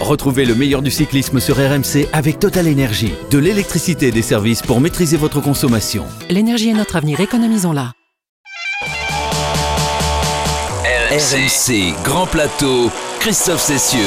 Retrouvez le meilleur du cyclisme sur RMC avec Total Énergie. De l'électricité et des services pour maîtriser votre consommation. L'énergie est notre avenir, économisons-la. RMC, Grand Plateau, Christophe Cessieux.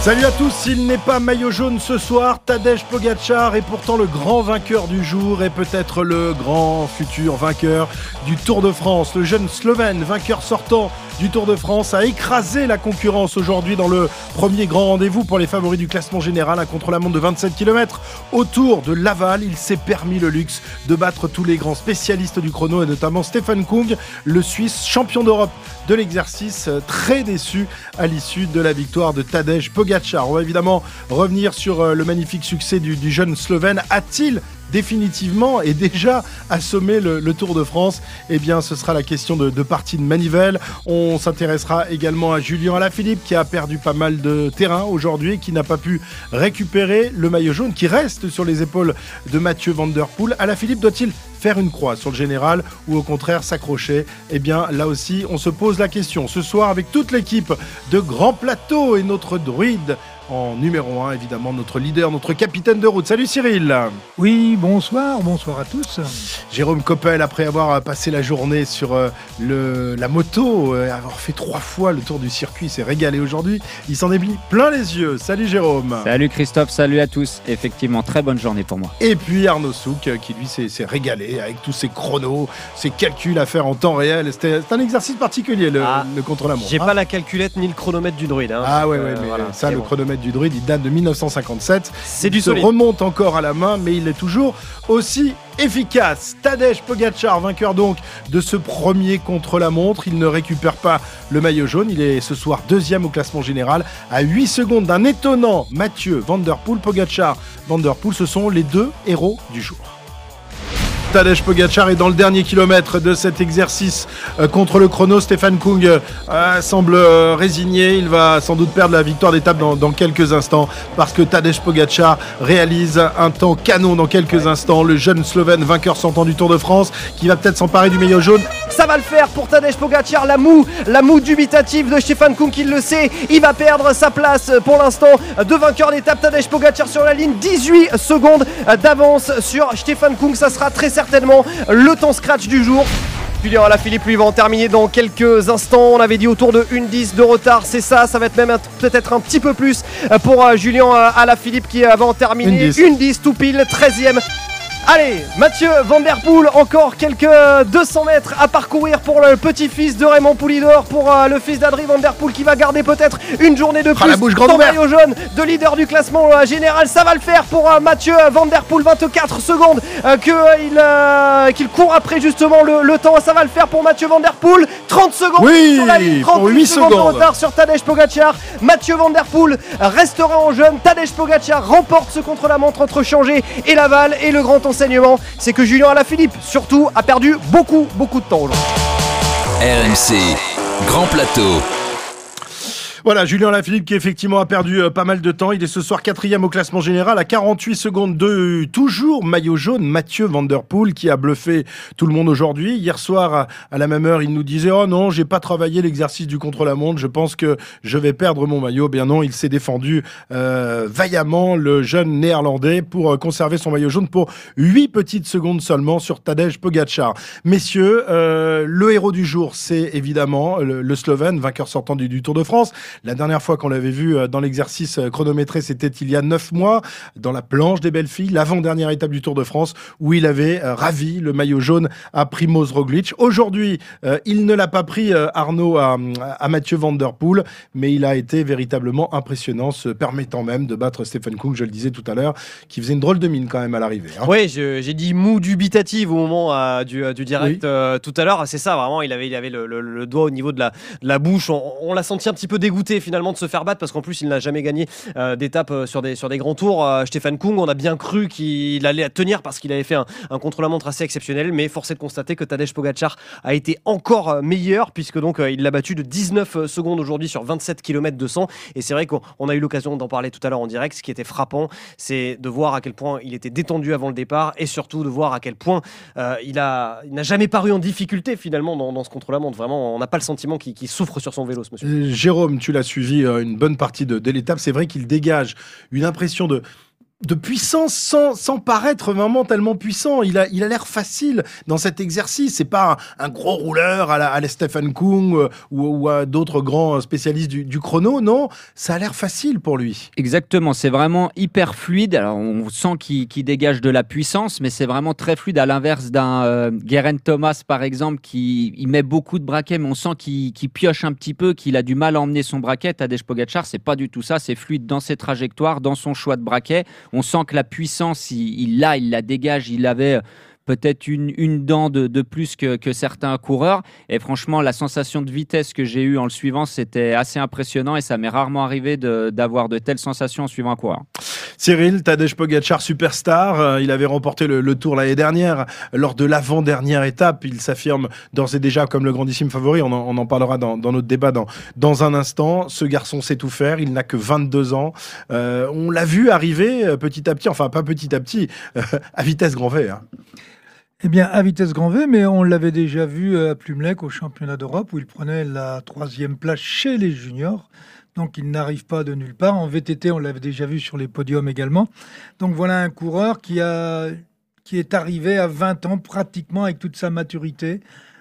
Salut à tous, il n'est pas maillot jaune ce soir, Tadej Pogacar est pourtant le grand vainqueur du jour et peut-être le grand futur vainqueur du Tour de France. Le jeune Slovène, vainqueur sortant du Tour de France, a écrasé la concurrence aujourd'hui dans le premier grand rendez-vous pour les favoris du classement général, un contre-la-montre de 27 km. Autour de Laval, il s'est permis le luxe de battre tous les grands spécialistes du chrono et notamment Stephen Kung, le Suisse champion d'Europe de l'exercice, très déçu à l'issue de la victoire de Tadej Pogacar. On va évidemment revenir sur euh, le magnifique succès du, du jeune Slovène. A-t-il définitivement et déjà assommé le, le, Tour de France Eh bien, ce sera la question de, de partie de manivelle. On s'intéressera également à Julien Alaphilippe qui a perdu pas mal de terrain aujourd'hui, qui n'a pas pu récupérer le maillot jaune qui reste sur les épaules de Mathieu Van Der Poel. Alaphilippe doit-il faire une croix sur le général ou au contraire s'accrocher? Eh bien, là aussi, on se pose la question. Ce soir, avec toute l'équipe de Grand Plateau et notre druide en numéro 1, évidemment, notre leader, notre capitaine de route. Salut Cyril Oui, bonsoir, bonsoir à tous. Jérôme Coppel, après avoir passé la journée sur euh, le, la moto, euh, avoir fait trois fois le tour du circuit, s'est régalé aujourd'hui. Il s'en est mis plein les yeux. Salut Jérôme Salut Christophe, salut à tous. Effectivement, très bonne journée pour moi. Et puis Arnaud Souk, qui lui s'est régalé avec tous ses chronos, ses calculs à faire en temps réel. C'était un exercice particulier, le, Ah, le contre-la-montre. J'ai hein. pas la calculette ni le chronomètre du druide. hein. Ah ouais, ouais, Euh, mais voilà, ça, le bon. chronomètre du druide, il date de 1957. C'est Il du se solide. remonte encore à la main, mais il est toujours aussi efficace. Tadej Pogacar, vainqueur donc de ce premier contre-la-montre. Il ne récupère pas le maillot jaune. Il est ce soir deuxième au classement général, à 8 secondes d'un étonnant Mathieu Van Der Poel. Pogacar, Van Der Poel, ce sont les deux héros du jour. Tadej Pogacar est dans le dernier kilomètre de cet exercice euh, contre le chrono. Stéphane Kung euh, semble euh, résigné. Il va sans doute perdre la victoire d'étape dans, dans quelques instants parce que Tadej Pogacar réalise un temps canon dans quelques instants. Le jeune Slovène vainqueur sortant du Tour de France qui va peut-être s'emparer du maillot jaune. Ça va le faire pour Tadej Pogacar, la moue, la moue dubitative de Stéphane Kuhn qui le sait. Il va perdre sa place pour l'instant de vainqueur d'étape. Tadej Pogacar sur la ligne, 18 secondes d'avance sur Stéphane Kuhn. Ça sera très certainement le temps scratch du jour. Julien Alaphilippe lui va en terminer dans quelques instants. On avait dit autour de 1-10 de retard, c'est ça. Ça va être même peut-être un petit peu plus pour euh, Julien euh, Alaphilippe qui euh, va en terminer 1-10. 1-10 tout pile, 13e. Allez, Mathieu Van Der Poel, encore quelques 200 mètres à parcourir pour le petit-fils de Raymond Poulidor, pour euh, le fils d'Adrien Van Der Poel qui va garder peut-être une journée de Ah, plus. la bouche grande maillot jaune de leader du classement euh, général, ça va le faire pour euh, Mathieu Van Der Poel, 24 secondes qu'il court après justement le, le temps, ça va le faire pour Mathieu Van Der Poel, 30 secondes Oui, sur la ligne, pour 38 huit secondes de retard sur Tadej Pogacar. Mathieu Van Der Poel restera en jeune. Tadej Pogacar remporte ce contre-la-montre entre Changé et Laval. Et le grand c'est que Julien Alaphilippe, surtout, a perdu beaucoup, beaucoup de temps aujourd'hui. RMC, Grand Plateau. Voilà, Julien Lafilippe qui effectivement a perdu euh, pas mal de temps. Il est ce soir quatrième au classement général à 48 secondes de euh, toujours maillot jaune Mathieu Van Poel qui a bluffé tout le monde aujourd'hui. Hier soir à, la même heure, il nous disait "Oh non, j'ai pas travaillé l'exercice du contre-la-montre, je pense que je vais perdre mon maillot." Bien non, il s'est défendu euh, vaillamment le jeune néerlandais pour conserver son maillot jaune pour 8 petites secondes seulement sur Tadej Pogacar. Messieurs, euh, le héros du jour, c'est évidemment le, Slovène, vainqueur sortant du Tour de France. La dernière fois qu'on l'avait vu euh, dans l'exercice euh, chronométré, c'était il y a neuf mois, dans la planche des belles filles, l'avant-dernière étape du Tour de France, où il avait euh, ravi le maillot jaune à Primoz Roglic. Aujourd'hui, il ne l'a pas pris, Arnaud, à, à Mathieu Van Der Poel, mais il a été véritablement impressionnant, se permettant même de battre Stephen Cook, je le disais tout à l'heure, qui faisait une drôle de mine quand même à l'arrivée. hein. Oui, j'ai dit mou dubitative au moment euh, du, du direct Oui. euh, tout à l'heure. C'est ça, vraiment. Il avait, il avait le, le- le doigt au niveau de la, de la bouche. On, on l'a senti un petit peu dégoûté finalement de se faire battre parce qu'en plus, il n'a jamais gagné euh, d'étape euh, sur, des, sur des grands tours. Euh, Stéphane Kung, on a bien cru qu'il allait tenir parce qu'il avait fait un, un contre-la-montre assez exceptionnel. Mais force est de constater que Tadej Pogacar a été encore meilleur puisque donc il l'a battu de 19 secondes aujourd'hui sur 27 km 200. Et c'est vrai qu'on on a eu l'occasion d'en parler tout à l'heure en direct. Ce qui était frappant, c'est de voir à quel point il était détendu avant le départ et surtout de voir à quel point euh, il n'a jamais paru en difficulté finalement dans, ce contre-la-montre. Vraiment, on n'a pas le sentiment qu'il souffre sur son vélo, ce monsieur. Jérôme, tu l'as suivi euh, une bonne partie de l'étape, c'est vrai qu'il dégage une impression de de puissance sans, paraître vraiment tellement puissant. Il a il a l'air facile dans cet exercice. C'est pas un, gros rouleur à la, à la Stephen Kung euh, ou, à d'autres grands spécialistes du, chrono. Non, ça a l'air facile pour lui. Exactement, c'est vraiment hyper fluide. On sent qu'il dégage de la puissance, mais c'est vraiment très fluide à l'inverse d'un euh, Geraint Thomas par exemple qui il met beaucoup de braquets, mais on sent qu'il qu'il pioche un petit peu, qu'il a du mal à emmener son braquet. Tadej Pogacar, c'est pas du tout ça. C'est fluide dans ses trajectoires, dans son choix de braquet. On sent que la puissance, il l'a, il la dégage. Il avait euh, peut-être une, dent de, plus que, certains coureurs. Et franchement, la sensation de vitesse que j'ai eue en le suivant, c'était assez impressionnant et ça m'est rarement arrivé d'avoir de, telles sensations en suivant un coureur. Cyril Tadej Pogacar, superstar, euh, il avait remporté le, Tour l'année dernière. Lors de l'avant-dernière étape, il s'affirme d'ores et déjà comme le grandissime favori. On en, parlera dans, notre débat dans, dans un instant. Ce garçon sait tout faire. Il n'a que 22 ans. Euh, on l'a vu arriver euh, petit à petit, enfin pas petit à petit, à vitesse grand V. hein. Eh bien, à vitesse grand V, mais on l'avait déjà vu à Plumelec au championnat d'Europe où il prenait la troisième place chez les juniors. Donc, il n'arrive pas de nulle part. En VTT, on l'avait déjà vu sur les podiums également. Donc, voilà un coureur qui, a, qui est arrivé à 20 ans pratiquement avec toute sa maturité.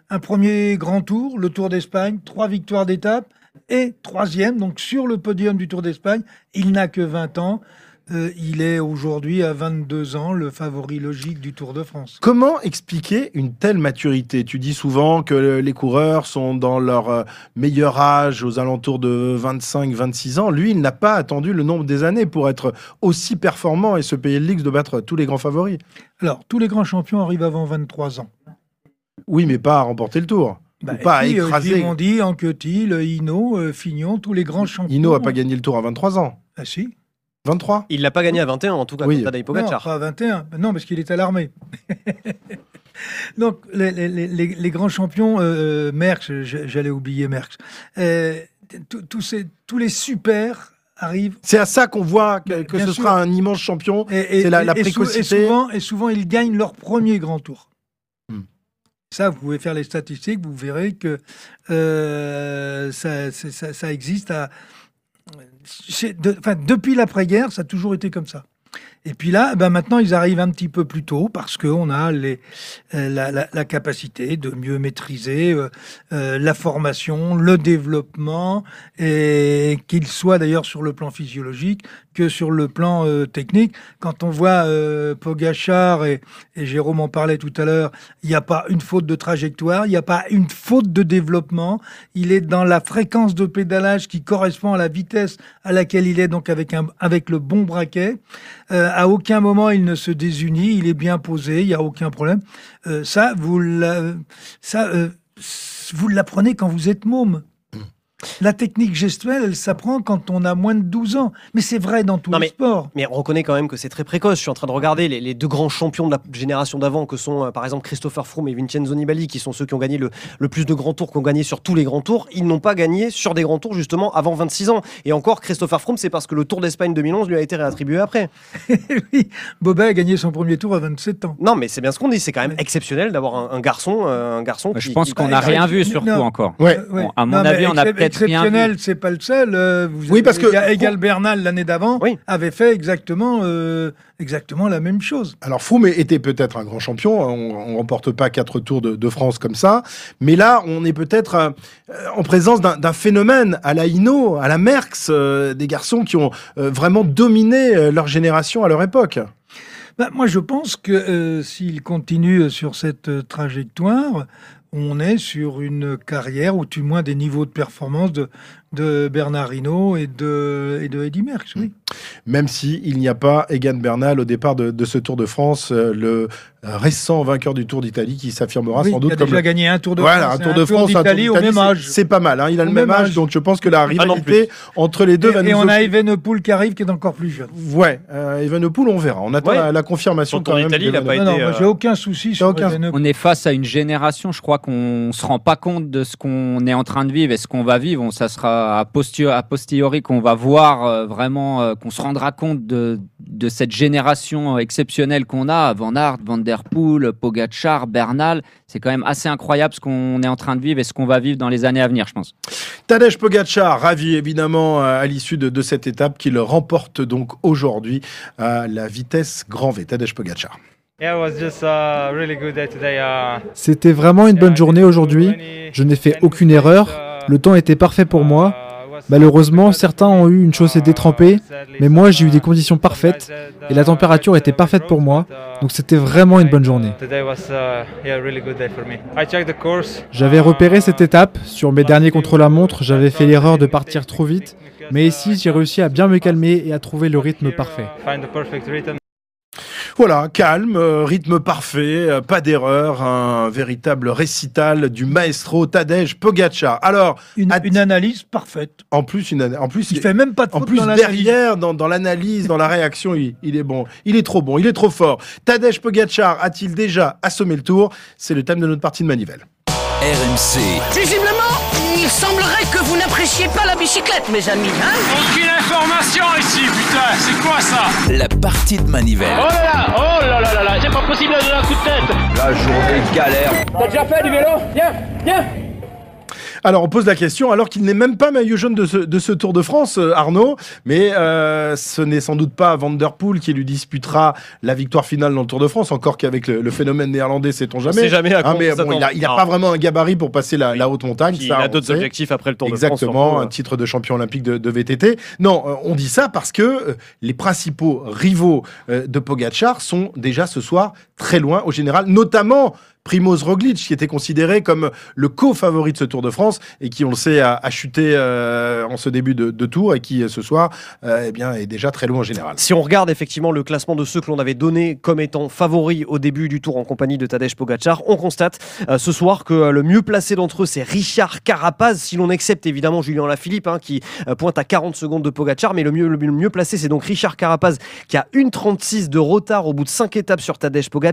Un premier grand tour, le Tour d'Espagne, trois victoires d'étape et troisième, donc sur le podium du Tour d'Espagne. Il n'a que 20 ans. Euh, il est aujourd'hui à 22 ans le favori logique du Tour de France. Comment expliquer une telle maturité? Tu dis souvent que les coureurs sont dans leur euh, meilleur âge, aux alentours de 25-26 ans. Lui, il n'a pas attendu le nombre des années pour être aussi performant et se payer le luxe de battre tous les grands favoris. Alors, tous les grands champions arrivent avant 23 ans. Oui, mais pas à remporter le tour. Bah, pas à puis, euh, écraser. Gimondi, Anquetil, Hino, Fignon, tous les grands champions. Hino a pas gagné le tour à 23 ans. Ah si 23 Il l'a pas gagné à 21 en tout cas Oui. contre Tadej Non, Pogacar. pas à 21. Ben Non, parce qu'il est à l'armée. Donc, les, les- les- les- les grands champions, euh, euh, Merckx, j'allais oublier Merckx, euh, tous- tous ces- tous les super arrivent. C'est à ça qu'on voit que, ce sûr. sera un immense champion. Et, et- C'est la- la précocité. et souvent, et souvent, ils gagnent leur premier grand tour. Hmm. Ça, vous pouvez faire les statistiques, vous verrez que euh, ça, ça- ça existe à, depuis l'après-guerre, ça a toujours été comme ça. Et puis là, ben maintenant, ils arrivent un petit peu plus tôt parce qu'on a les, euh, la, la- la capacité de mieux maîtriser euh, euh, la formation, le développement, et qu'il soit d'ailleurs sur le plan physiologique que sur le plan euh, technique. Quand on voit euh, Pogachar, et, et Jérôme en parlait tout à l'heure, il n'y a pas une faute de trajectoire, il n'y a pas une faute de développement, il est dans la fréquence de pédalage qui correspond à la vitesse à laquelle il est, donc avec, un, avec le bon braquet. Euh, à aucun moment il ne se désunit, il est bien posé, il n'y a aucun problème. Euh, ça, vous euh, vous l'apprenez quand vous êtes môme. La technique gestuelle, elle s'apprend quand on a moins de 12 ans. Mais c'est vrai dans tous Non, les mais- sports. Mais on reconnaît quand même que c'est très précoce. Je suis en train de regarder les, les deux grands champions de la génération d'avant, que sont euh, par exemple Christopher Froome et Vincenzo Nibali, qui sont ceux qui ont gagné le, le plus de grands tours, qui ont gagné sur tous les grands tours. Ils n'ont pas gagné sur des grands tours justement avant 26 ans. Et encore, Christopher Froome, c'est parce que le Tour d'Espagne 2011 lui a été réattribué après. oui, Bobet a gagné son premier tour à 27 ans. Non, mais c'est bien ce qu'on dit. C'est quand même exceptionnel d'avoir un, un garçon, euh, un garçon. Je qui- pense qu'on n'a rien vu non. surtout encore. Ouais. Euh. Bon, à mon Non, avis, on a peut-être. Exceptionnel, c'est pas le seul. euh, vous Oui, avez- parce que- Égal- Égal Bernal l'année d'avant Oui. avait fait exactement, euh, exactement la même chose. Alors Froome était peut-être un grand champion, on ne remporte pas quatre tours de, de France comme ça, mais là on est peut-être euh, en présence d'un phénomène à la Hino, à la Merckx, euh, des garçons qui ont euh, vraiment dominé euh, leur génération à leur époque. Bah, moi, je pense que euh, s'il continue sur cette euh, trajectoire, on est sur une carrière ou du moins des niveaux de performance de, de Bernard Hinault et de, et de Eddy Merckx. Oui. Même si il n'y a pas Egan Bernal au départ de, de ce Tour de France, euh, le récent vainqueur du Tour d'Italie qui s'affirmera Oui, sans il doute a comme déjà le- gagné un Tour de Voilà, France, un et Tour de France, un Tour d'Italie au même âge. C'est pas mal, hein, il a Au le même même âge, âge. donc je pense que la Ah rivalité entre les deux va Et, et nous on a Evenepoel qui arrive, qui est encore plus jeune. Ouais, euh, Evenepoel, on verra. On attend Ouais. la, la confirmation quand même. d'Italie, il a pas Non, été, euh, j'ai aucun souci sur aucun-. On est face à une génération, je crois qu'on se rend pas compte de ce qu'on est en train de vivre et ce qu'on va vivre. Ça sera a, posteriori qu'on va voir euh, vraiment, euh, qu'on se rendra compte de, de cette génération exceptionnelle qu'on a, Van Aert, Van Der Poel, Pogacar, Bernal. C'est quand même assez incroyable ce qu'on est en train de vivre et ce qu'on va vivre dans les années à venir, je pense. Tadej Pogacar, ravi évidemment à l'issue de, de, cette étape qu'il remporte donc aujourd'hui à la vitesse grand V. Tadej Pogacar. C'était vraiment une bonne journée aujourd'hui. Je n'ai fait aucune erreur. Le temps était parfait pour moi. Malheureusement, certains ont eu une chaussée détrempée, mais moi j'ai eu des conditions parfaites. Et la température était parfaite pour moi, donc c'était vraiment une bonne journée. J'avais repéré cette étape, sur mes derniers contre-la-montre j'avais fait l'erreur de partir trop vite, mais ici j'ai réussi à bien me calmer et à trouver le rythme parfait. Voilà, calme, euh, rythme parfait, euh, pas d'erreur, un véritable récital du maestro Tadej Pogacar. Alors, une, une analyse parfaite. En plus, une, en plus, il, fait même pas de En plus, derrière, dans, dans l'analyse, dans la réaction, il, il, est bon. Il est trop bon, il est trop fort. Tadej Pogacar a-t-il déjà assommé le tour? C'est le thème de notre partie de manivelle. RMC. Visiblement, il semblerait que vous n'appréciez pas la bicyclette, mes amis. Hein Aucune information ici, putain. C'est quoi ça La partie de manivelle. Oh là là, oh là là là là, c'est pas possible de donner un coup de tête. La journée galère. T'as déjà fait du vélo Viens, viens. Alors, on pose la question, alors qu'il n'est même pas maillot jaune de ce, de ce Tour de France, euh, Arnaud, mais euh, ce n'est sans doute pas Van Der Poel qui lui disputera la victoire finale dans le Tour de France, encore qu'avec le, le, phénomène néerlandais, sait-on jamais. C'est jamais à hein, mais bon, il n'a pas vraiment un gabarit pour passer la, la haute montagne. Il a d'autres objectifs après le Tour Exactement, de France. Exactement, un titre de champion olympique de, de VTT. Non, euh, on dit ça parce que euh, les principaux rivaux euh, de Pogachar sont déjà ce soir très loin au général, notamment Primoz Roglic, qui était considéré comme le co-favori de ce Tour de France et qui, on le sait, a, chuté euh, en ce début de, tour et qui, ce soir, euh, eh bien, est déjà très loin en général. Si on regarde effectivement le classement de ceux que l'on avait donné comme étant favoris au début du tour en compagnie de Tadej Pogacar, on constate euh, ce soir que le mieux placé d'entre eux, c'est Richard Carapaz, si l'on accepte évidemment Julien Lafilippe, hein, qui pointe à 40 secondes de Pogacar, mais le mieux, le mieux placé, c'est donc Richard Carapaz, qui a 1,36 de retard au bout de 5 étapes sur Tadej Pogacar.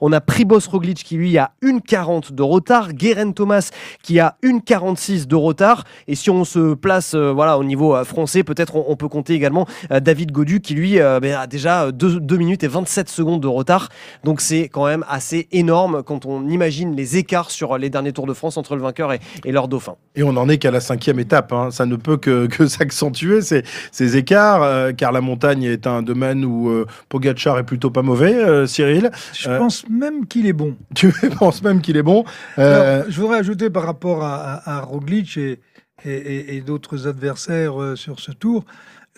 On a Primoz Roglic qui lui a 1,40 de retard. Guérin Thomas qui a 1,46 de retard. Et si on se place euh, voilà, au niveau euh, français, peut-être on, peut compter également euh, David Godu qui lui ben, a déjà 2, 2, minutes et 27 secondes de retard. Donc c'est quand même assez énorme quand on imagine les écarts sur les derniers Tours de France entre le vainqueur et, leur dauphin. Et on n'en est qu'à la cinquième étape. Hein. Ça ne peut que, s'accentuer ces, ces, écarts, car la montagne est un domaine où Pogacar est plutôt pas mauvais, Cyril. Je pense même qu'il est bon. Tu penses même qu'il est bon Alors, Je voudrais ajouter par rapport à, à, à Roglic et, et, et d'autres adversaires sur ce tour,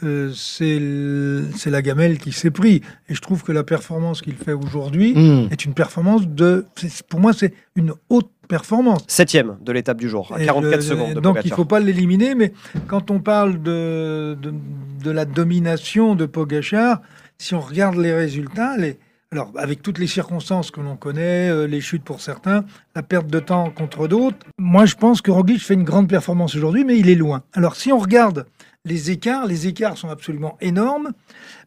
euh, c'est la gamelle qui s'est pris. Et je trouve que la performance qu'il fait aujourd'hui mmh. est une performance de. Pour moi, c'est une haute performance. Septième de l'étape du jour, à 44 le, secondes. donc il ne faut pas l'éliminer, mais quand on parle de, de, de, la domination de Pogachar, si on regarde les résultats, les, alors avec toutes les circonstances que l'on connaît, euh, les chutes pour certains, la perte de temps contre d'autres, moi je pense que Roglic fait une grande performance aujourd'hui, mais il est loin. Alors si on regarde les écarts, les écarts sont absolument énormes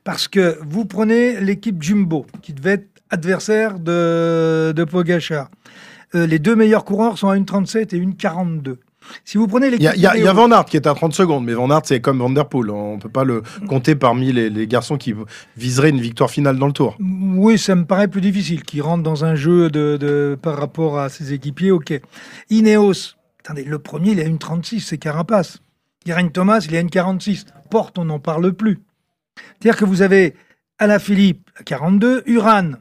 parce que vous prenez l'équipe Jumbo qui devait être adversaire de, de. Euh, les deux meilleurs coureurs sont à 1,37 et 1,42. Si vous prenez l'équipe. Il y, a, y a Van Aert qui est à 30 secondes, mais Van Aert, c'est comme Van Der Poel. On ne peut pas le compter parmi les, les, garçons qui viseraient une victoire finale dans le tour. Oui, ça me paraît plus difficile. Qui rentre dans un jeu de, de, par rapport à ses équipiers, ok. Ineos, attendez, le premier, il a une 36, c'est Carapace. Guérin Thomas, il a une 46. Porte, on n'en parle plus. C'est-à-dire que vous avez Alaphilippe à 42, Uran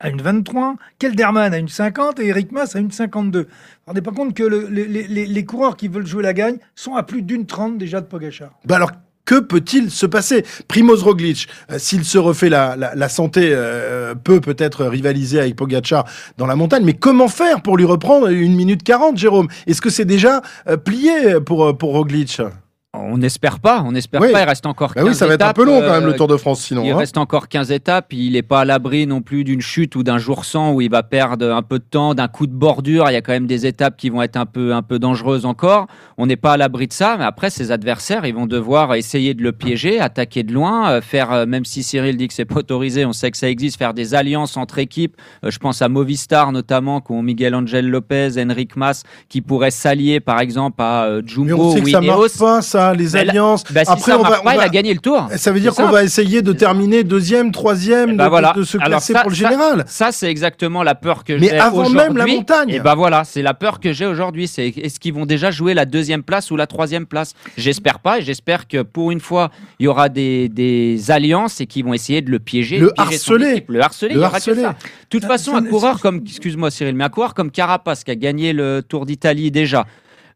à une 23, Kelderman à une 50 et Eric Mas à une 52. Vous ne rendez pas compte que le, les, coureurs qui veulent jouer la gagne sont à plus d'une 30 déjà de Pogachar. Bah alors, que peut-il se passer? Primoz Roglic, euh, s'il se refait la, santé, euh, peut peut-être rivaliser avec Pogacar dans la montagne, mais comment faire pour lui reprendre une minute 40, Jérôme? Est-ce que c'est déjà euh, plié pour, pour Roglic? On n'espère pas, on n'espère Oui. pas. Il reste encore 15 Bah oui, ça va être un peu long quand même euh, le Tour de France sinon. Il hein. reste encore 15 étapes. Il n'est pas à l'abri non plus d'une chute ou d'un jour sans où il va perdre un peu de temps, d'un coup de bordure. Il y a quand même des étapes qui vont être un peu, un peu dangereuses encore. On n'est pas à l'abri de ça. Mais après, ses adversaires, ils vont devoir essayer de le piéger, attaquer de loin, euh, faire, euh, même si Cyril dit que c'est pas autorisé, on sait que ça existe, faire des alliances entre équipes. Je pense à Movistar notamment, qui ont Miguel Angel Lopez, Enric Mas, qui pourraient s'allier par exemple à Jumbo ou Ineos. ça, les Mais alliances. Bah, si Après on va, pas, on il a gagné le tour. Ça veut dire qu'on va essayer de terminer deuxième, troisième, Eh de, ben voilà. de se classer ça- pour le général. Ça, c'est exactement la peur que Mais j'ai avant aujourd'hui. même la montagne. Et ben voilà, c'est la peur que j'ai aujourd'hui. C'est est-ce qu'ils vont déjà jouer la deuxième place ou la troisième place? J'espère pas. Et j'espère que pour une fois, il y aura des, des alliances et qu'ils vont essayer de le piéger, Le de piéger son harceler. le harceler. Le il y aura que harceler. ça. De toute Ça- façon, un coureur comme, excuse-moi Cyril, mais un coureur comme Carapace qui a gagné le Tour d'Italie déjà.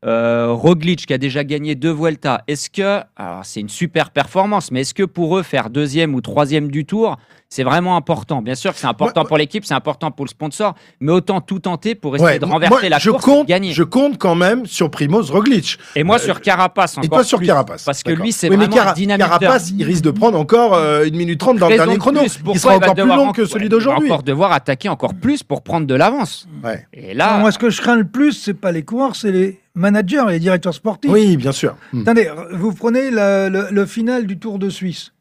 Euh, Roglic qui a déjà gagné deux Vuelta. Est-ce que, alors c'est une super performance, mais est-ce que pour eux faire deuxième ou troisième du Tour, c'est vraiment important? Bien sûr que c'est important Moi- pour l'équipe, c'est important pour le sponsor, mais autant tout tenter pour essayer Ouais, de moi, renverser la je course compte, et gagner. je compte quand même sur Primoz Roglic. Et moi Euh, sur Carapace encore Et toi sur plus, Carapace. parce que lui c'est Oui, vraiment Cara- dynamiteur. Carapace, il risque de prendre encore euh, une minute trente dans le dernier de chrono. Il sera encore plus long en- que celui ouais, d'aujourd'hui. Il va encore devoir attaquer encore plus pour prendre de l'avance. Ouais. Et là, Moi, ce que je crains le plus, c'est pas les coureurs, c'est les managers et les directeurs sportifs. Oui, bien sûr. Hmm. Attendez, vous prenez le, le- le final du Tour de Suisse.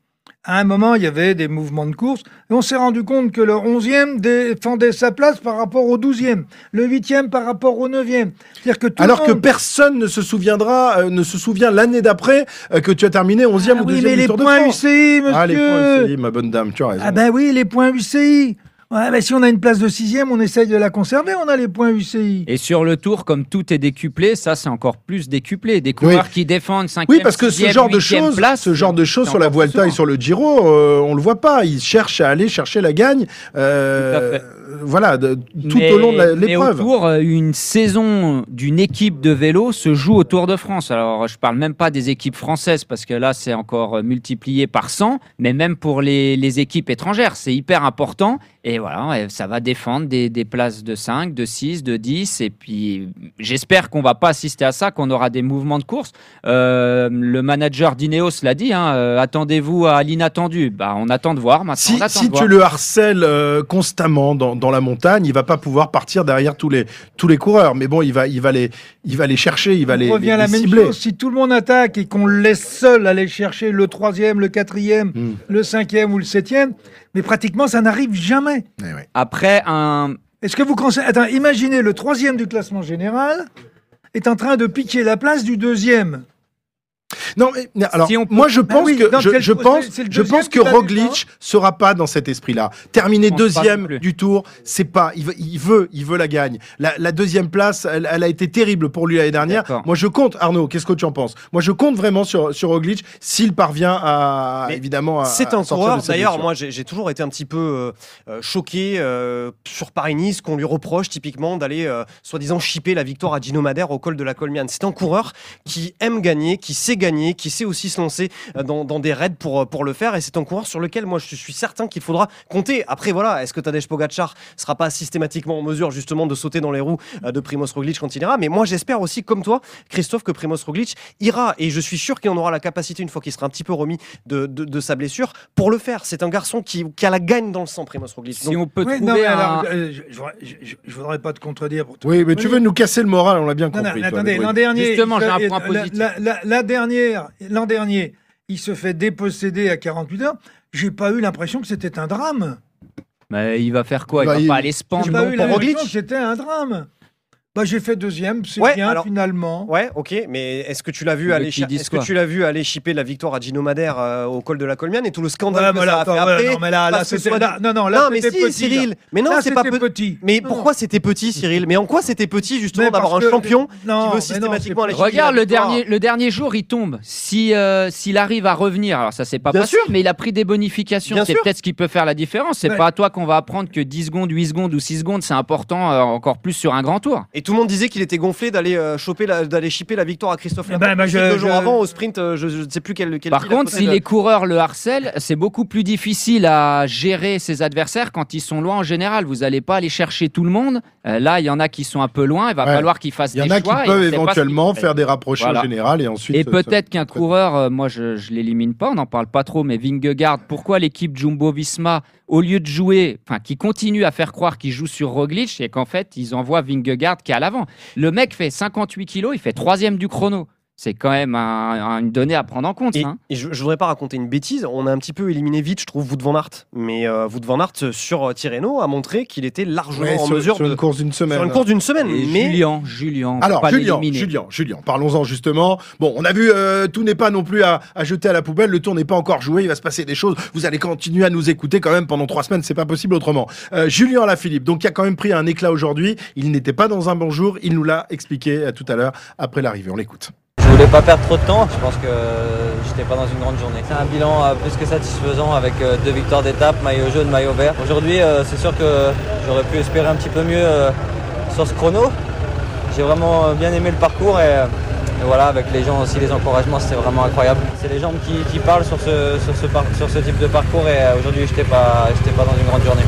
À un moment, il y avait des mouvements de course et on s'est rendu compte que le 11e défendait sa place par rapport au 12e, le 8e par rapport au 9e. C'est-à-dire que tout Alors que personne ne se souviendra, euh, ne se souvient l'année d'après euh, que tu as terminé 11e Ah ou oui, 12e mais du les Tour de points France. UCI, monsieur Ah, les points UCI, ma bonne dame, tu as raison. Ah ben oui, les points UCI Ouais, si on a une place de 6e, on essaye de la conserver, on a les points UCI. Et sur le tour, comme tout est décuplé, ça c'est encore plus décuplé. Des coureurs qui défendent 5 Oui, parce que ce genre de choses, ce genre de choses sur la Vuelta et sur le Giro, euh, on le voit pas. Ils cherchent à aller chercher la gagne, euh, voilà, de- tout Mais- au long de l'épreuve. autour, euh, une saison d'une équipe de vélo se joue au Tour de France. Alors, je parle même pas des équipes françaises parce que là, c'est encore euh, multiplié par 100, mais même pour les, les équipes étrangères, c'est hyper important. Et voilà, ça va défendre des, des places de 5, de 6, de 10. Et puis, j'espère qu'on va pas assister à ça, qu'on aura des mouvements de course. Euh, le manager d'Ineos l'a dit, hein, euh, attendez-vous à l'inattendu. Bah, on attend de voir maintenant. Si, on attend si de tu voir. le harcèles euh, constamment dans, dans la montagne, il va pas pouvoir partir derrière tous les, tous les coureurs. Mais bon, il va, il va, les, il va les chercher, il va les, revient les- à la les même chose. Si tout le monde attaque et qu'on le laisse seul aller chercher le troisième, le quatrième, Hmm. le cinquième ou le septième, mais pratiquement ça n'arrive jamais. Après un. Est-ce que vous conseillez Attends, imaginez le troisième du classement général est en train de piquer la place du deuxième. Non, mais, alors, Si on peut- moi je Bah pense oui, que donc je, pense, je pense que Roglic sera pas dans cet esprit-là. Terminer deuxième non du tour, c'est pas. Il veut, il veut, il veut la gagne. La, la deuxième place, elle, elle a été terrible pour lui l'année dernière. Moi je compte, Arnaud. Qu'est-ce que tu en penses? Moi je compte vraiment sur sur Roglic s'il parvient à Mais évidemment à, C'est un coureur. D'ailleurs, moi, j'ai toujours été un petit peu euh, euh, choqué euh, sur Paris-Nice qu'on lui reproche typiquement d'aller euh, soi-disant chipper la victoire à Gino Madère au col de la Colmiane. C'est un coureur qui aime gagner, qui sait gagner, qui sait aussi se lancer euh, dans, dans des raids pour, euh, pour le faire. Et c'est un coureur sur lequel moi je suis certain qu'il faudra compter. Après, voilà, est-ce que Tadej Pogacar sera pas systématiquement en mesure justement de sauter dans les roues euh, de Primoz Roglic quand il ira? Mais moi, j'espère aussi, comme toi, Christophe, que Primoz Roglic ira. Et je suis sûr qu'il en aura la capacité une fois qu'il sera un petit peu remis de, de- de sa blessure pour le faire. C'est un garçon qui, qui a la gagne dans le sang, Primoz Roglic. Si on peut Oui, trouver non, mais un- alors, euh, je, je, voudrais- je- je- je voudrais pas te contredire. Pour te- Oui, mais tu veux nous casser le moral, on l'a bien Non, non, compris. toi, attendez, l'an dernier, Justement, j'ai un point la- positif. La, la- la dernière, l'an dernier, il se fait déposséder à 48 heures. J'ai pas eu l'impression que c'était un drame. Mais il va faire quoi? Il Bah, va il- pas aller se pendre J'ai pas eu pour l'impression Roglic? que c'était un drame. Bah, j'ai fait deuxième, c'est Ouais, bien alors- finalement. Ouais, ok, mais est-ce que tu l'as vu aller qu'ils chi- disent est-ce que quoi tu l'as vu aller chipper la victoire à Gino Madère euh, au col de la Colmiane et tout le scandale Ouais, que là, ça a fait après non, mais là, c'était- soit- non, non, là, mais si, petit, Cyril. là. Mais non, c'est pas pe- petit. Mais Non, pourquoi c'était petit, Cyril? Mais en quoi c'était petit justement d'avoir un champion non, qui veut systématiquement aller pas- chipper la Regarde le victoire dernier, le dernier jour, il tombe. Si euh, s'il arrive à revenir, alors ça c'est pas possible, sûr. mais il a pris des bonifications. C'est peut-être ce qui peut faire la différence. C'est pas à toi qu'on va apprendre que 10 secondes, 8 secondes ou 6 secondes, c'est important euh, encore plus sur un grand tour. Et tout le monde disait qu'il était gonflé d'aller euh, choper, la- d'aller chipper la victoire à Christophe Eh Laporte. bah, Je sais je- que le jour je- avant, au sprint, euh, je ne sais plus quel. quel Par contre, si de- les coureurs le harcèlent, c'est beaucoup plus difficile à gérer ses adversaires quand ils sont loin en général. Vous n'allez pas aller chercher tout le monde. Euh, là, il y en a qui sont un peu loin. Il va Ouais. falloir qu'ils fassent Il y en des a qui choix. peuvent éventuellement faire des rapprochés Voilà. au général et ensuite. Et peut-être qu'un coureur, euh, moi je, je l'élimine pas, on n'en parle pas trop, mais Vingegaard, pourquoi l'équipe Jumbo-Visma, au lieu de jouer, enfin qui continue à faire croire qu'il joue sur Roglic et qu'en fait ils envoient Vingegaard qui est à l'avant. Le mec fait 58 kilos, il fait troisième du chrono. C'est quand même un- un- une donnée à prendre en compte. Et, hein. et je, je voudrais pas raconter une bêtise, on a un petit peu éliminé vite, je trouve, Wout van Aert. Mais euh, Wout van Aert euh, sur euh, Tirreno a montré qu'il était largement Ouais, en sur, mesure sur de. une course d'une semaine. Sur une course d'une semaine. Et mais Julien, Julien, Alors, pas Julien. Julien, Julien, parlons-en justement. Bon, on a vu, euh, tout n'est pas non plus à, à jeter à la poubelle. Le tour n'est pas encore joué. Il va se passer des choses. Vous allez continuer à nous écouter quand même pendant trois semaines. C'est pas possible autrement. Euh, Julien Alaphilippe, donc qui a quand même pris un éclat aujourd'hui. Il n'était pas dans un bon jour. Il nous l'a expliqué euh, tout à l'heure après l'arrivée. On l'écoute. Je voulais pas perdre trop de temps, je pense que j'étais pas dans une grande journée. C'est un bilan euh, plus que satisfaisant avec euh, deux victoires d'étape, maillot jaune, maillot vert. Aujourd'hui, euh, c'est sûr que j'aurais pu espérer un petit peu mieux sur ce chrono. J'ai vraiment bien aimé le parcours et, voilà, avec les gens aussi, les encouragements, c'était vraiment incroyable. C'est les jambes qui, parlent sur ce, type de parcours et aujourd'hui, j'étais pas dans une grande journée.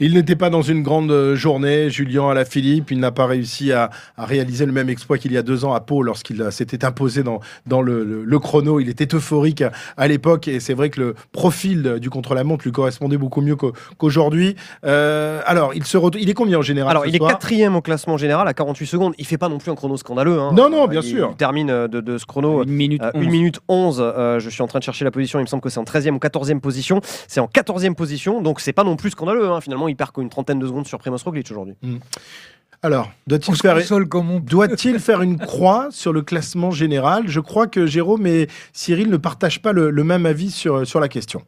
Il n'était pas dans une grande euh, journée, Julien Alaphilippe. Il n'a pas réussi à, à réaliser le même exploit qu'il y a deux ans à Pau lorsqu'il euh, s'était imposé dans, dans le, le- le chrono. Il était euphorique à, à l'époque et c'est vrai que le profil de- du contre-la-montre lui correspondait beaucoup mieux qu'au- qu'aujourd'hui. Euh, alors, il, se ret- il est combien en général Alors, ce il est quatrième au classement général à 48 secondes. Il fait pas non plus un chrono scandaleux. hein. Non, non, bien il, sûr. Il termine de, de ce chrono. Une minute Euh, 11. 1 minute 11, euh, je suis en train de chercher la position, il me semble que c'est en 13e ou 14e position. C'est en 14e position, donc c'est pas non plus scandaleux. hein. Finalement, il perd qu'une trentaine de secondes sur Primoz Roglic aujourd'hui. Alors, doit-il faire, on une croix sur le classement général? Je crois que Jérôme et Cyril ne partagent pas le, le même avis sur, sur la question.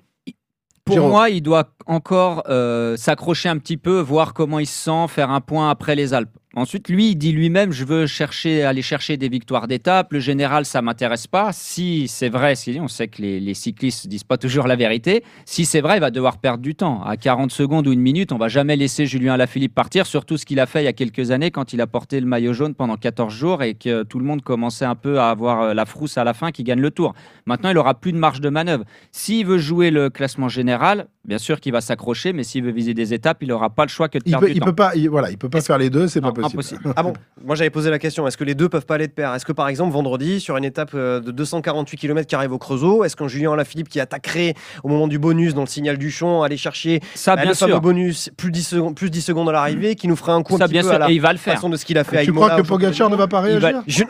Pour Jérôme. moi, il doit encore euh, s'accrocher un petit peu, voir comment il se sent, faire un point après les Alpes. Ensuite, lui, il dit lui-même, je veux chercher, aller chercher des victoires d'étape. Le général, ça m'intéresse pas. Si c'est vrai, si on sait que les, les cyclistes disent pas toujours la vérité. Si c'est vrai, il va devoir perdre du temps. À 40 secondes ou une minute, on va jamais laisser Julien Alaphilippe partir. Surtout ce qu'il a fait il y a quelques années quand il a porté le maillot jaune pendant 14 jours et que tout le monde commençait un peu à avoir euh, la frousse à la fin qui gagne le tour. Maintenant, il aura plus de marge de manœuvre. S'il veut jouer le classement général, bien sûr qu'il va s'accrocher, mais s'il veut viser des étapes, il n'aura pas le choix que de Il perdre peut, du il temps. peut pas, il- voilà, il peut pas faire les deux, c'est pas possible. Impossible. Ah bon Moi j'avais posé la question, est-ce que les deux peuvent pas aller de pair? Est-ce que par exemple vendredi, sur une étape euh, de 248 km qui arrive au Creusot, est-ce qu'un Julien Alaphilippe qui attaquerait au moment du bonus dans le signal du champ, aller chercher Ça, bah, bien le fameux sûr. bonus plus 10 secondes, plus 10 secondes à l'arrivée, qui nous ferait un coup un Ça, petit bien peu sûr, à la et il va le faire. façon de ce qu'il a fait Tu crois que Pogacar ne va pas va- réagir? Je-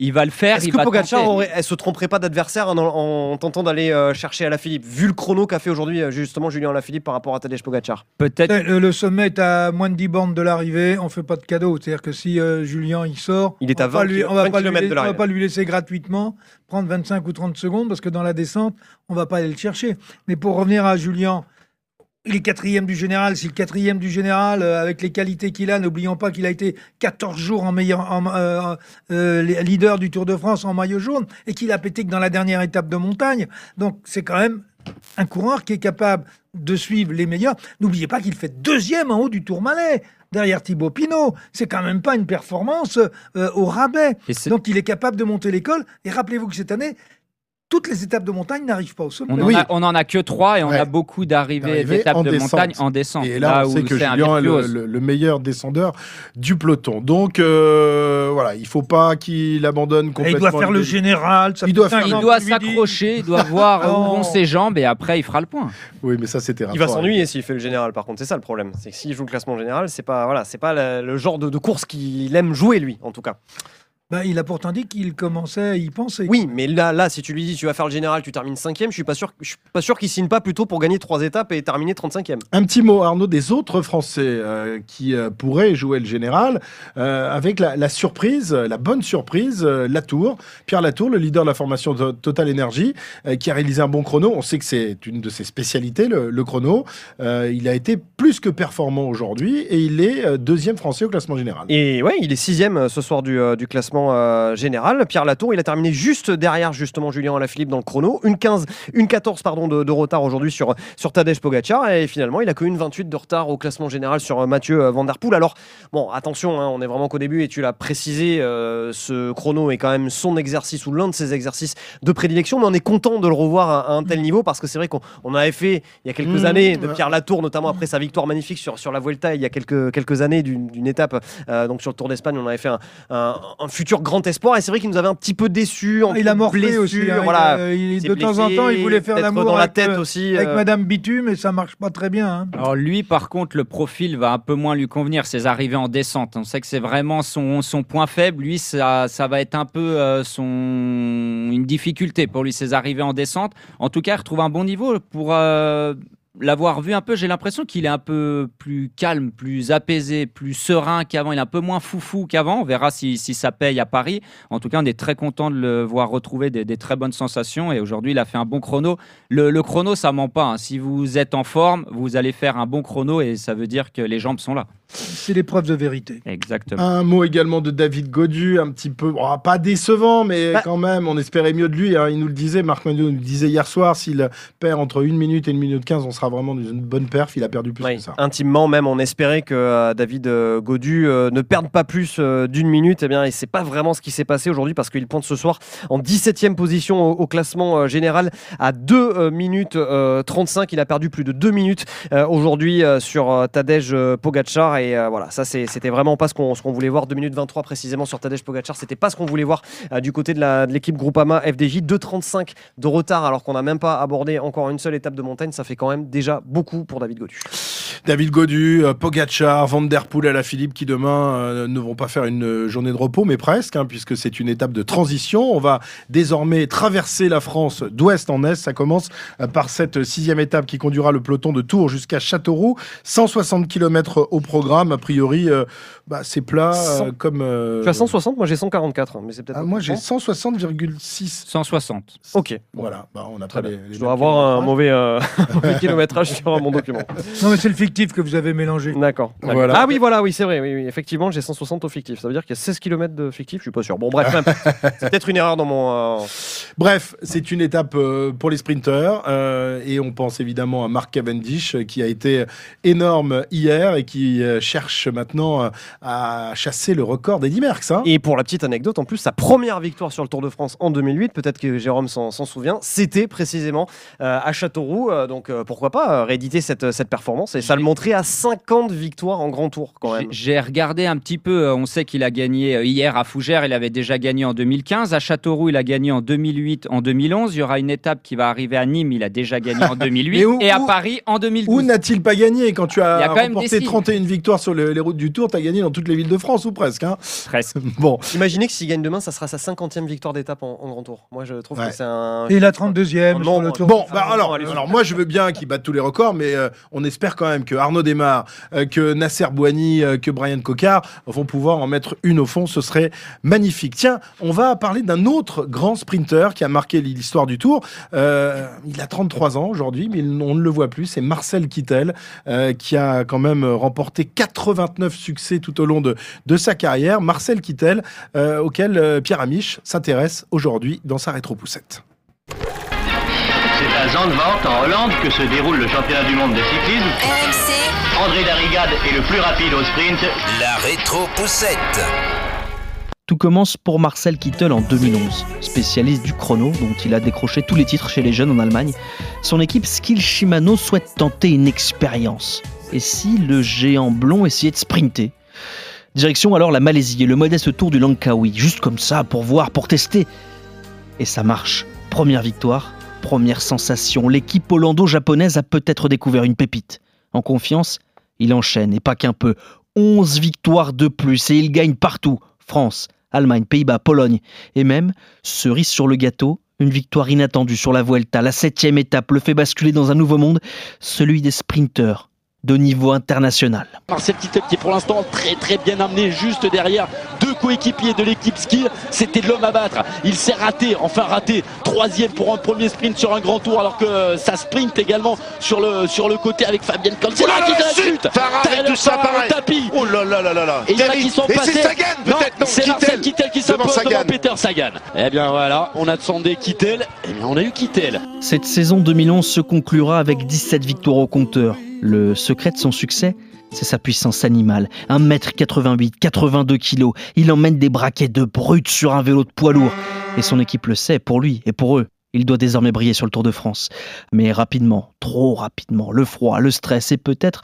Il va le faire. Est-ce il que va Pogacar aurait- elle se tromperait pas d'adversaire en, en tentant d'aller euh, chercher à la Philippe, vu le chrono qu'a fait aujourd'hui euh, justement Julien Alaphilippe par rapport à Tadej Pogacar? Peut-être. Eh, Le, le sommet est à moins de 10 bornes de l'arrivée, on fait pas de cadeau. C'est-à-dire que si euh, Julien il sort, Il est on à va pas 20 lui- on va 20 pas lui de on va pas lui laisser gratuitement prendre 25 ou 30 secondes parce que dans la descente, on va pas aller le chercher. Mais pour revenir à Julien, il est quatrième du général. Si le quatrième du général, euh, avec les qualités qu'il a, n'oublions pas qu'il a été 14 jours en meilleur en, euh, euh, leader du Tour de France en maillot jaune et qu'il a pété que dans la dernière étape de montagne. Donc c'est quand même un coureur qui est capable de suivre les meilleurs. N'oubliez pas qu'il fait deuxième en haut du Tourmalet, derrière Thibaut Pinot. C'est quand même pas une performance euh, au rabais. Donc il est capable de monter l'école. Et rappelez-vous que cette année, toutes les étapes de montagne n'arrivent pas au sommet. On, en a, on en a que trois et on Ouais. a beaucoup d'arrivées d'étapes en de descente. montagne en descente. Et là, on où sait que c'est un Julien est le, virtuose. le- le meilleur descendeur du peloton. Donc, euh, voilà, il faut pas qu'il abandonne Et il complètement. doit faire le général. ça Il doit faire- Il s'accrocher, il doit voir où vont ses jambes et après il fera le point. Oui, mais ça, c'était Il va s'ennuyer s'il fait le général, par contre, c'est ça le problème. C'est que s'il joue le classement général, c'est pas, voilà, c'est pas le, le genre de, de course qu'il aime jouer, lui, en tout cas. Bah, il a pourtant dit qu'il commençait à y penser. Oui, mais là, là, si tu lui dis tu vas faire le général, tu termines cinquième, je suis pas sûr, je suis pas sûr qu'il signe pas plutôt pour gagner trois étapes et terminer 35e. Un petit mot, Arnaud, des autres Français euh, qui euh, pourraient jouer le général, euh, avec la, la surprise, la bonne surprise, euh, Latour, Pierre Latour, le leader de la formation to- Total Energy, euh, qui a réalisé un bon chrono. On sait que c'est une de ses spécialités, le, le chrono. Euh, il a été plus que performant aujourd'hui et il est euh, deuxième Français au classement général. Et ouais, il est sixième ce soir du, euh, du classement classement euh, général. Pierre Latour, il a terminé juste derrière justement Julien Alaphilippe dans le chrono. Une 15, une 14 pardon, de, de retard aujourd'hui sur, sur Tadej Pogacar. Et finalement, il a que une 28 de retard au classement général sur euh, Mathieu euh, Van Der Poel. Alors, bon, attention, hein, on est vraiment qu'au début et tu l'as précisé, euh, ce chrono est quand même son exercice ou l'un de ses exercices de prédilection. Mais on est content de le revoir à, à un tel niveau parce que c'est vrai qu'on on avait fait il y a quelques Mmh, années de. Pierre Latour, notamment après sa victoire magnifique sur, sur la Vuelta il y a quelques, quelques années d'une d'une étape, euh, donc sur le Tour d'Espagne, on avait fait un, un- un futur grand espoir et c'est vrai qu'il nous avait un petit peu déçus. en Il a morflé blessure, aussi. hein. voilà. Il, de temps en temps, il voulait faire l'amour dans la avec, tête euh, aussi. avec euh, Madame Bitume, mais ça marche pas très bien. hein. Alors lui, par contre, le profil va un peu moins lui convenir, ses arrivées en descente. On sait que c'est vraiment son, son point faible. Lui, ça, ça va être un peu euh, son, une difficulté pour lui, ses arrivées en descente. En tout cas, il retrouve un bon niveau pour... euh, L'avoir vu un peu, j'ai l'impression qu'il est un peu plus calme, plus apaisé, plus serein qu'avant. Il est un peu moins foufou qu'avant. On verra si, si ça paye à Paris. En tout cas, on est très content de le voir retrouver des, très bonnes sensations. Et aujourd'hui, il a fait un bon chrono. Le, le chrono, ça ment pas. hein. Si vous êtes en forme, vous allez faire un bon chrono et ça veut dire que les jambes sont là. C'est l'épreuve de vérité. Exactement. Un mot également de David Godu, un petit peu, oh, pas décevant, mais Bah. quand même, on espérait mieux de lui. hein. Il nous le disait, Marc Manu nous le disait hier soir, s'il perd entre 1 minute et 1 minute 15, on sera vraiment dans une bonne perf. Il a perdu plus Oui, que ça. intimement même, on espérait que euh, David euh, Godu euh, ne perde pas plus euh, d'une minute. Eh bien, et c'est pas vraiment ce qui s'est passé aujourd'hui parce qu'il pointe ce soir en 17e position au, au classement euh, général à 2 minutes euh, 35. Il a perdu plus de 2 minutes euh, aujourd'hui euh, sur euh, Tadej euh, Et euh, voilà, ça c'était vraiment pas ce qu'on voulait voir. 2 minutes 23 précisément sur Tadej Pogacar, c'était pas ce qu'on voulait voir euh, du côté de l'équipe Groupama FDJ. 2,35 de retard alors qu'on n'a même pas abordé encore une seule étape de montagne. Ça fait quand même déjà beaucoup pour David Godu. David Godu, euh, Pogacar, Van Der Poel à la Philippe qui demain ne vont pas faire une journée de repos, mais presque, hein, puisque c'est une étape de transition. On va désormais traverser la France d'ouest en est. Ça commence par cette sixième étape qui conduira le peloton de Tours jusqu'à Châteauroux. 160 km au programme. A priori, euh, bah, c'est plat euh, 100. comme. euh, Tu as 144, moi j'ai 144, hein, mais c'est peut-être. ah, moi j'ai bon. 160,6. 160. Ok. Voilà, bah, on Très pas bien. les, les Je dois avoir un kilométrages. mauvais, euh, mauvais kilométrage sur mon document. Non, mais c'est le fictif que vous avez mélangé. D'accord. Voilà. Ah oui, voilà, oui, c'est vrai. Oui, oui, effectivement, j'ai 160 au fictif. Ça veut dire qu'il y a 16 km de fictif, je suis pas sûr. Bon, bref, c'est peut-être une erreur dans mon. euh, Bref, c'est une étape euh, pour les sprinteurs euh, et on pense évidemment à Mark Cavendish euh, qui a été énorme hier et qui euh, cherche maintenant à chasser le record d'Eddie Merckx. hein. Et pour la petite anecdote, en plus, sa première victoire sur le Tour de France en 2008, peut-être que Jérôme s'en souvient, c'était précisément euh, à Châteauroux. Euh, donc euh, pourquoi pas euh, rééditer cette, cette performance Et ça le montrait à 50 victoires en grand tour quand même. J'ai regardé un petit peu. On sait qu'il a gagné hier à Fougères. Il avait déjà gagné en 2015. À Châteauroux, il a gagné en 2008, en 2011. Il y aura une étape qui va arriver à Nîmes. Il a déjà gagné en 2008. Mais où- et à où- Paris en 2012. Où n'a-t-il pas gagné? Quand tu a as remporté signes. 31 victoires sur le- les routes du Tour, tu as gagné dans toutes les villes de France ou presque. hein. Presque. bon, Imaginez que s'il gagne demain, ça sera sa 50e victoire d'étape en, en grand tour. Moi, je trouve Ouais. que c'est un. Et la 32e Oh, sur non, le tour. Bon, Ah, bah alors, alors moi je veux bien qu'il batte tous les records, mais euh, on espère quand même que Arnaud Desmar, euh, que Nasser Bouani, euh, que Brian Cocard vont pouvoir en mettre une au fond. Ce serait magnifique. Tiens, on va parler d'un autre grand sprinter qui a marqué l'histoire du Tour. Euh, il a 33 ans aujourd'hui, mais on ne le voit plus. C'est Marcel Kittel euh, qui a quand même remporté 89 succès tout au long de, de sa carrière. Marcel Kittel, euh, auquel euh, Pierre Amiche s'intéresse aujourd'hui dans sa rétro-poussette. C'est à Zandvoort, en Hollande, que se déroule le championnat du monde de cyclisme. RMC, André Darrigade est le plus rapide au sprint. La rétro-poussette. Tout commence pour Marcel Kittel en 2011, spécialiste du chrono dont il a décroché tous les titres chez les jeunes en Allemagne. Son équipe Skill Shimano souhaite tenter une expérience. Et si le géant blond essayait de sprinter? Direction alors la Malaisie et le modeste tour du Langkawi, juste comme ça, pour voir, pour tester. Et ça marche. Première victoire, première sensation. L'équipe hollando-japonaise a peut-être découvert une pépite. En confiance, il enchaîne, et pas qu'un peu. 11 victoires de plus, et il gagne partout. France, Allemagne, Pays-Bas, Pologne. Et même, cerise sur le gâteau, une victoire inattendue sur la Vuelta. La septième étape le fait basculer dans un nouveau monde, celui des sprinteurs. De niveau international. Marcel Kittel qui est pour l'instant très très bien amené juste derrière deux coéquipiers de l'équipe Skill. C'était l'homme à battre. Il s'est raté, enfin raté. Troisième pour un premier sprint sur un grand tour alors que ça sprint également sur le, sur le côté avec Fabien Cancela Oh là qui est la chute. Farah et tout ça, pareil. le tapis. Oh là là là là là Et il y en a Terrible. qui sont Et passés. c'est Sagan, peut-être, non, C'est Kittel. Marcel Kittel qui s'impose devant. Peter Sagan. Eh bien voilà, on attendait Kittel. Eh bien on a eu Kittel. Cette saison 2011 se conclura avec 17 victoires au compteur. Le secret de son succès, c'est sa puissance animale. 1m88, 82 kg. Il emmène des braquets de brut sur un vélo de poids lourd. Et son équipe le sait, pour lui et pour eux. Il doit désormais briller sur le Tour de France. Mais rapidement, trop rapidement, le froid, le stress et peut-être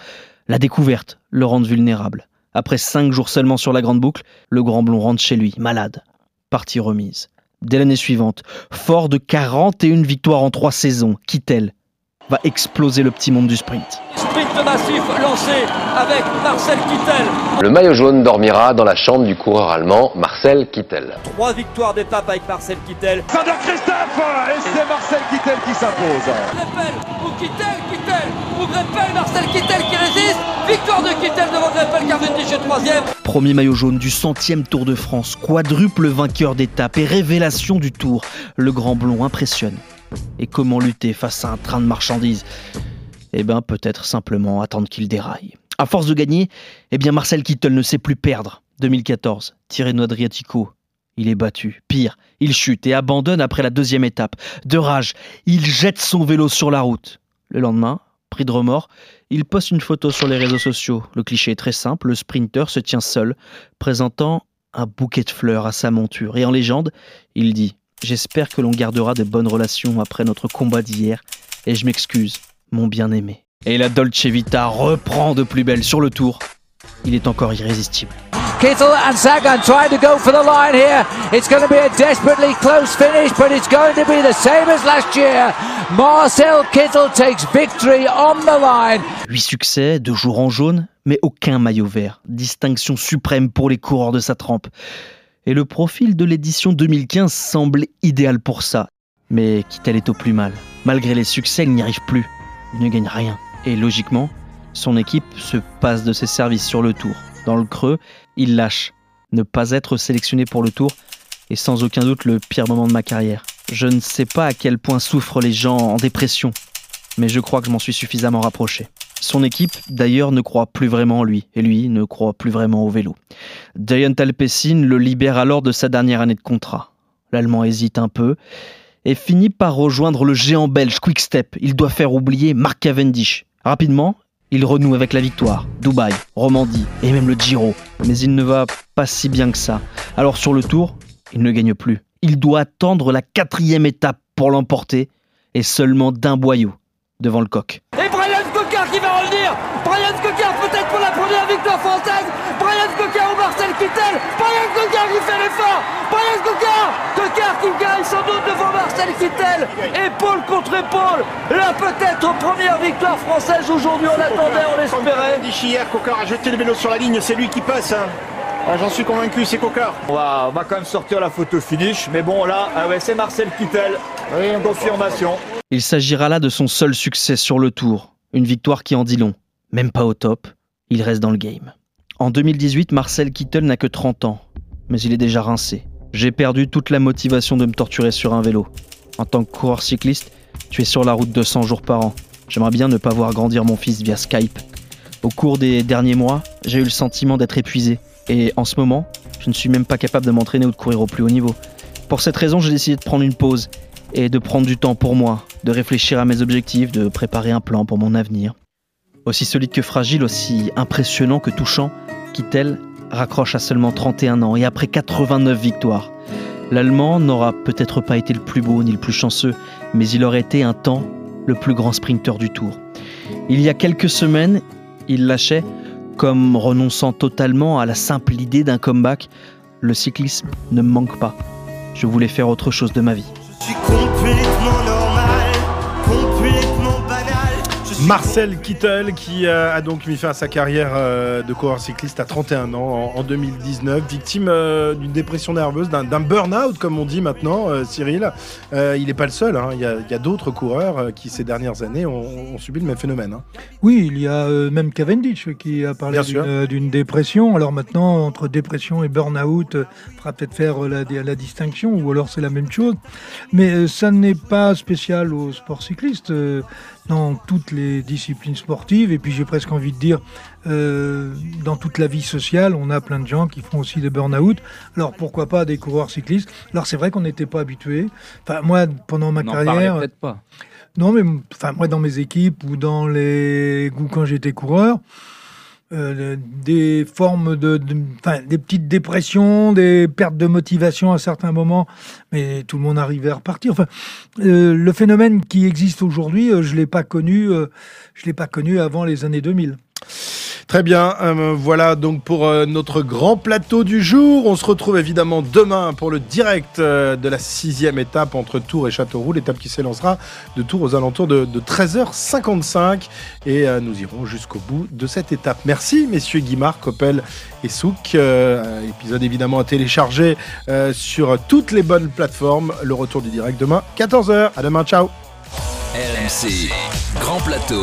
la découverte le rendent vulnérable. Après cinq jours seulement sur la grande boucle, le grand blond rentre chez lui, malade. Partie remise. Dès l'année suivante, fort de 41 victoires en trois saisons, Kittel va exploser le petit monde du sprint. Sprint massif lancé avec Marcel Kittel. Le maillot jaune dormira dans la chambre du coureur allemand Marcel Kittel. Trois victoires d'étape avec Marcel Kittel. Sander Christophe Et c'est Marcel Kittel qui s'impose Greppel ou Kittel, Kittel ou Greppel, Marcel Kittel qui résiste. Victoire de Kittel devant Greppel, Cavendish est troisième. Premier maillot jaune du centième Tour de France, quadruple vainqueur d'étape et révélation du Tour. Le grand blond impressionne. Et comment lutter face à un train de marchandises? Eh bien, peut-être simplement attendre qu'il déraille. À force de gagner, eh bien, Marcel Kittel ne sait plus perdre. 2014, Tirreno Adriatico. Il est battu. Pire, il chute et abandonne après la deuxième étape. De rage, il jette son vélo sur la route. Le lendemain, pris de remords, il poste une photo sur les réseaux sociaux. Le cliché est très simple, le sprinter se tient seul, présentant un bouquet de fleurs à sa monture. Et en légende, il dit J'espère que l'on gardera de bonnes relations après notre combat d'hier, et je m'excuse, mon bien-aimé. Et la Dolce Vita reprend de plus belle sur le tour. Il est encore irrésistible. Kittel and Sagan trying to go for the line here. It's going to be a desperately close finish, but it's going to be the same as last year. Marcel Kittel takes victory on the line. Huit succès, deux jours en jaune, mais aucun maillot vert. Distinction suprême pour les coureurs de sa trempe. Et le profil de l'édition 2015 semble idéal pour ça. Mais Kittel est au plus mal. Malgré les succès, il n'y arrive plus. Il ne gagne rien. Et logiquement, son équipe se passe de ses services sur le tour. Dans le creux, il lâche. Ne pas être sélectionné pour le tour est sans aucun doute le pire moment de ma carrière. Je ne sais pas à quel point souffrent les gens en dépression, mais je crois que je m'en suis suffisamment rapproché. Son équipe, d'ailleurs, ne croit plus vraiment en lui, et lui ne croit plus vraiment au vélo. Diane Talpessin le libère alors de sa dernière année de contrat. L'Allemand hésite un peu et finit par rejoindre le géant belge Quickstep. Il doit faire oublier Mark Cavendish. Rapidement, il renoue avec la victoire, Dubaï, Romandie et même le Giro. Mais il ne va pas si bien que ça. Alors sur le tour, il ne gagne plus. Il doit attendre la quatrième étape pour l'emporter, et seulement d'un boyau devant le coq. Coquard qui va revenir Brian Coquard peut-être pour la première victoire française Brian Coquard ou Marcel Kittel Brian Coquard qui fait l'effort Brian Coquard Coquard qui gagne sans doute devant Marcel Kittel Épaule contre épaule La peut-être première victoire française aujourd'hui on l'attendait, on l'espérait D'ici hier, Cocard a jeté le vélo sur la ligne, c'est lui qui passe. hein. Ah, J'en suis convaincu, c'est Cocard. On va, on va quand même sortir la photo finish, mais bon là, ah ouais, c'est Marcel Kittel. Oui, confirmation. Il s'agira là de son seul succès sur le tour. Une victoire qui en dit long. Même pas au top, il reste dans le game. En 2018, Marcel Kittel n'a que 30 ans, mais il est déjà rincé. J'ai perdu toute la motivation de me torturer sur un vélo. En tant que coureur cycliste, tu es sur la route 200 jours par an. J'aimerais bien ne pas voir grandir mon fils via Skype. Au cours des derniers mois, j'ai eu le sentiment d'être épuisé. Et en ce moment, je ne suis même pas capable de m'entraîner ou de courir au plus haut niveau. Pour cette raison, j'ai décidé de prendre une pause et de prendre du temps pour moi, de réfléchir à mes objectifs, de préparer un plan pour mon avenir. Aussi solide que fragile, aussi impressionnant que touchant, Kittel raccroche à seulement 31 ans et après 89 victoires. L'Allemand n'aura peut-être pas été le plus beau ni le plus chanceux, mais il aurait été un temps le plus grand sprinter du tour. Il y a quelques semaines, il lâchait, comme renonçant totalement à la simple idée d'un comeback, le cyclisme ne me manque pas. Je voulais faire autre chose de ma vie. Complètement Marcel Kittel qui euh, a donc mis fin à sa carrière euh, de coureur cycliste à 31 ans en, en 2019, victime euh, d'une dépression nerveuse, d'un burn-out comme on dit maintenant, Cyril. Il n'est pas le seul, hein. il y a, il d'autres coureurs qui ces dernières années ont, ont subi le même phénomène. hein. Oui, il y a même Cavendish qui a parlé d'une dépression. Alors maintenant, entre dépression et burn-out, euh, fera peut-être faire la, la distinction, ou alors c'est la même chose. Mais ça n'est pas spécial au sport cycliste. Dans toutes les disciplines sportives, et puis j'ai presque envie de dire, euh, dans toute la vie sociale, on a plein de gens qui font aussi des burn-out. Alors pourquoi pas des coureurs cyclistes? Alors c'est vrai qu'on n'était pas habitué. Enfin, moi, pendant ma N'en carrière. peut-être pas. Non, mais enfin, moi, dans mes équipes ou dans les ou quand j'étais coureur, euh, des formes de, de- des petites dépressions, des pertes de motivation à certains moments, mais tout le monde arrivait à repartir. Enfin, euh, le phénomène qui existe aujourd'hui, euh, je l'ai pas connu, euh, je l'ai pas connu avant les années 2000. Très bien, euh, voilà donc pour euh, notre grand plateau du jour. On se retrouve évidemment demain pour le direct euh, de la sixième étape entre Tours et Châteauroux, l'étape qui s'élancera de Tours aux alentours de, de 13h55 et nous irons jusqu'au bout de cette étape. Merci messieurs Guimard, Coppel et Souk. Épisode évidemment à télécharger sur toutes les bonnes plateformes. Le retour du direct demain 14h. À demain, ciao. RMC, Grand Plateau.